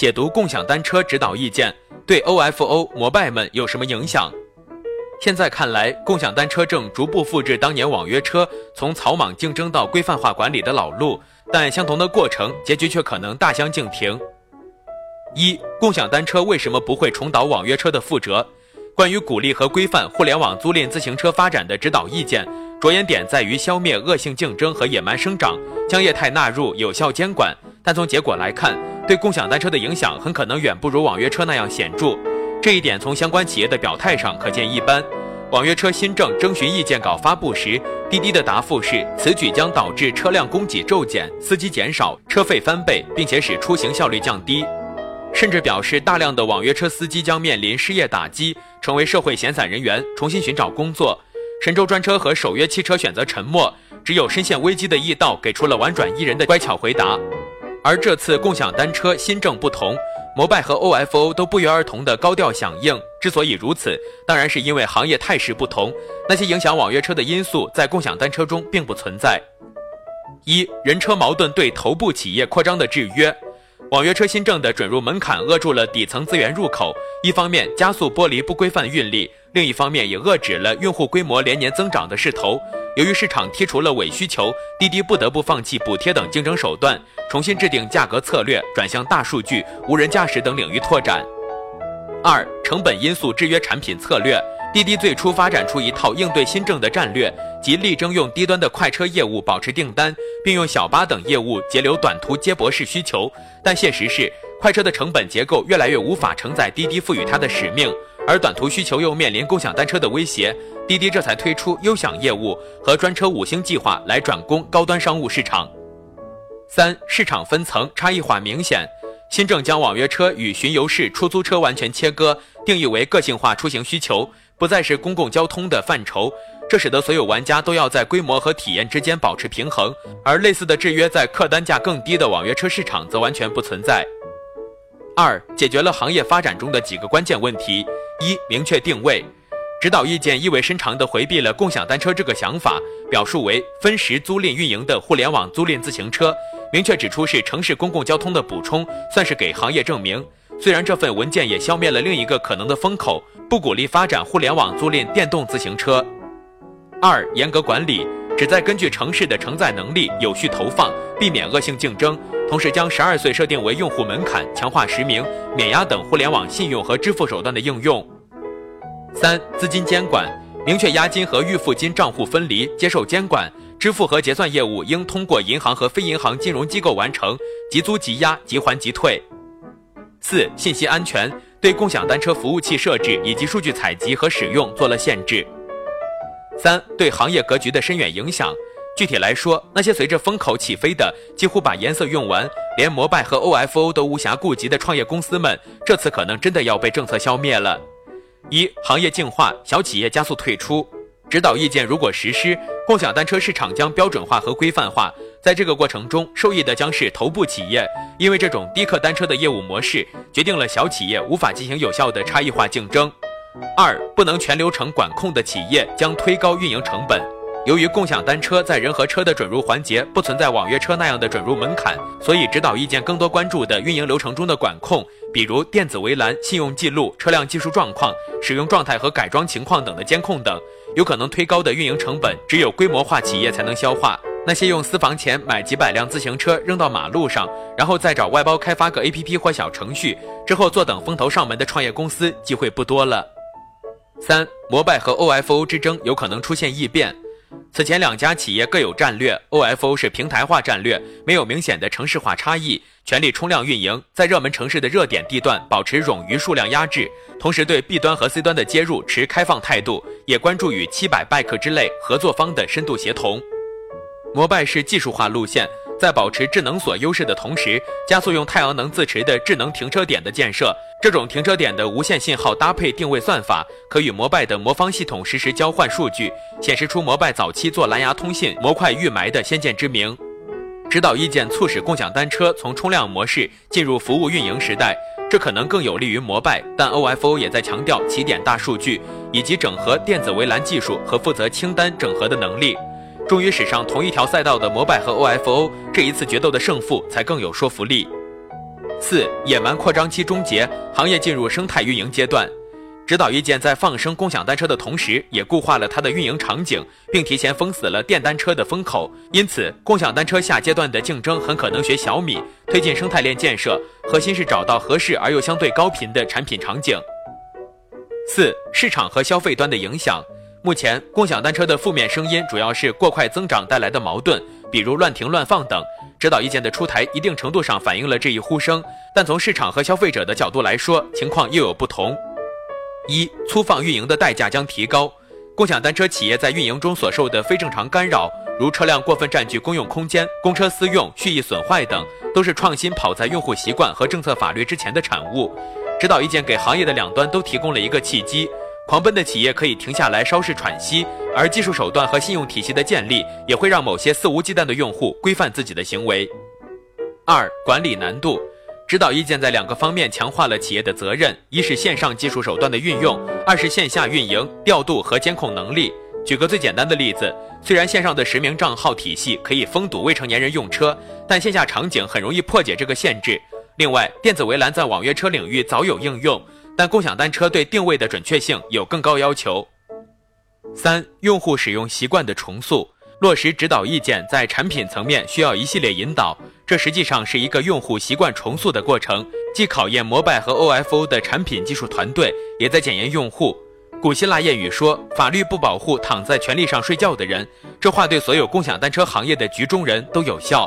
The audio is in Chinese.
解读共享单车指导意见对 OFO 摩拜们有什么影响？现在看来，共享单车正逐步复制当年网约车从草莽竞争到规范化管理的老路，但相同的过程，结局却可能大相径庭。一、共享单车为什么不会重蹈网约车的覆辙？关于鼓励和规范互联网租赁自行车发展的指导意见，着眼点在于消灭恶性竞争和野蛮生长，将业态纳入有效监管。但从结果来看，对共享单车的影响很可能远不如网约车那样显著。这一点从相关企业的表态上可见一斑。网约车新政征询意见稿发布时，滴滴的答复是：此举将导致车辆供给骤减、司机减少、车费翻倍，并且使出行效率降低。甚至表示，大量的网约车司机将面临失业打击，成为社会闲散人员，重新寻找工作。神州专车和首约汽车选择沉默，只有深陷危机的易道给出了婉转宜人的乖巧回答。而这次共享单车新政不同。摩拜和 OFO 都不约而同的高调响应，之所以如此，当然是因为行业态势不同。那些影响网约车的因素在共享单车中并不存在。一人车矛盾对头部企业扩张的制约，网约车新政的准入门槛扼住了底层资源入口，一方面加速剥离不规范运力，另一方面也遏制了用户规模连年增长的势头。由于市场剔除了伪需求，滴滴不得不放弃补贴等竞争手段，重新制定价格策略，转向大数据、无人驾驶等领域拓展。二、成本因素制约产品策略。滴滴最初发展出一套应对新政的战略，即力争用低端的快车业务保持订单，并用小巴等业务截留短途接驳式需求。但现实是，快车的成本结构越来越无法承载滴滴赋予它的使命。而短途需求又面临共享单车的威胁，滴滴这才推出优享业务和专车五星计划来转攻高端商务市场。三、市场分层差异化明显，新政将网约车与巡游式出租车完全切割，定义为个性化出行需求，不再是公共交通的范畴。这使得所有玩家都要在规模和体验之间保持平衡，而类似的制约在客单价更低的网约车市场则完全不存在。二、解决了行业发展中的几个关键问题。一、明确定位，指导意见意味深长地回避了共享单车这个想法，表述为分时租赁运营的互联网租赁自行车，明确指出是城市公共交通的补充，算是给行业证明。虽然这份文件也消灭了另一个可能的风口，不鼓励发展互联网租赁电动自行车。二、严格管理，旨在根据城市的承载能力有序投放，避免恶性竞争。同时将十二岁设定为用户门槛，强化实名、免押等互联网信用和支付手段的应用。三、资金监管，明确押金和预付金账户分离，接受监管。支付和结算业务应通过银行和非银行金融机构完成，即租即押，即还即退。四、信息安全，对共享单车服务器设置以及数据采集和使用做了限制。三、对行业格局的深远影响。具体来说，那些随着风口起飞的、几乎把颜色用完，连摩拜和 OFO 都无暇顾及的创业公司们，这次可能真的要被政策消灭了。一、行业净化，小企业加速退出。指导意见如果实施，共享单车市场将标准化和规范化，在这个过程中受益的将是头部企业，因为这种低客单车的业务模式，决定了小企业无法进行有效的差异化竞争。二、不能全流程管控的企业将推高运营成本。由于共享单车在人和车的准入环节不存在网约车那样的准入门槛，所以指导意见更多关注的运营流程中的管控，比如电子围栏、信用记录、车辆技术状况、使用状态和改装情况等的监控等，有可能推高的运营成本，只有规模化企业才能消化。那些用私房钱买几百辆自行车扔到马路上，然后再找外包开发个 APP 或小程序，之后坐等风投上门的创业公司，机会不多了。三、摩拜和 OFO 之争有可能出现异变。此前两家企业各有战略，OFO 是平台化战略，没有明显的城市化差异，全力冲量运营，在热门城市的热点地段保持冗余数量压制，同时对 B 端和 C 端的接入持开放态度，也关注与七百 bike 之类合作方的深度协同。摩拜是技术化路线。在保持智能锁优势的同时，加速用太阳能自持的智能停车点的建设。这种停车点的无线信号搭配定位算法，可与摩拜的魔方系统实时交换数据，显示出摩拜早期做蓝牙通信模块预埋的先见之明。指导意见促使共享单车从冲量模式进入服务运营时代，这可能更有利于摩拜。但 OFO 也在强调起点大数据以及整合电子围栏技术和负责清单整合的能力。终于驶上同一条赛道的摩拜和 OFO，这一次决斗的胜负才更有说服力。四、野蛮扩张期终结，行业进入生态运营阶段。指导意见在放生共享单车的同时，也固化了它的运营场景，并提前封死了电单车的风口。因此，共享单车下阶段的竞争很可能学小米，推进生态链建设，核心是找到合适而又相对高频的产品场景。四、市场和消费端的影响。目前，共享单车的负面声音主要是过快增长带来的矛盾，比如乱停乱放等。指导意见的出台，一定程度上反映了这一呼声，但从市场和消费者的角度来说，情况又有不同。一粗放运营的代价将提高，共享单车企业在运营中所受的非正常干扰，如车辆过分占据公用空间、公车私用、蓄意损坏等，都是创新跑在用户习惯和政策法律之前的产物。指导意见给行业的两端都提供了一个契机，狂奔的企业可以停下来稍事喘息，而技术手段和信用体系的建立，也会让某些肆无忌惮的用户规范自己的行为。二管理难度。指导意见在两个方面强化了企业的责任：一是线上技术手段的运用，二是线下运营调度和监控能力。举个最简单的例子，虽然线上的实名账号体系可以封堵未成年人用车，但线下场景很容易破解这个限制。另外，电子围栏在网约车领域早有应用，但共享单车对定位的准确性有更高要求。三、用户使用习惯的重塑。落实指导意见，在产品层面需要一系列引导，这实际上是一个用户习惯重塑的过程，既考验摩拜和 OFO 的产品技术团队，也在检验用户。古希腊谚语说：“法律不保护躺在权力上睡觉的人。”这话对所有共享单车行业的局中人都有效。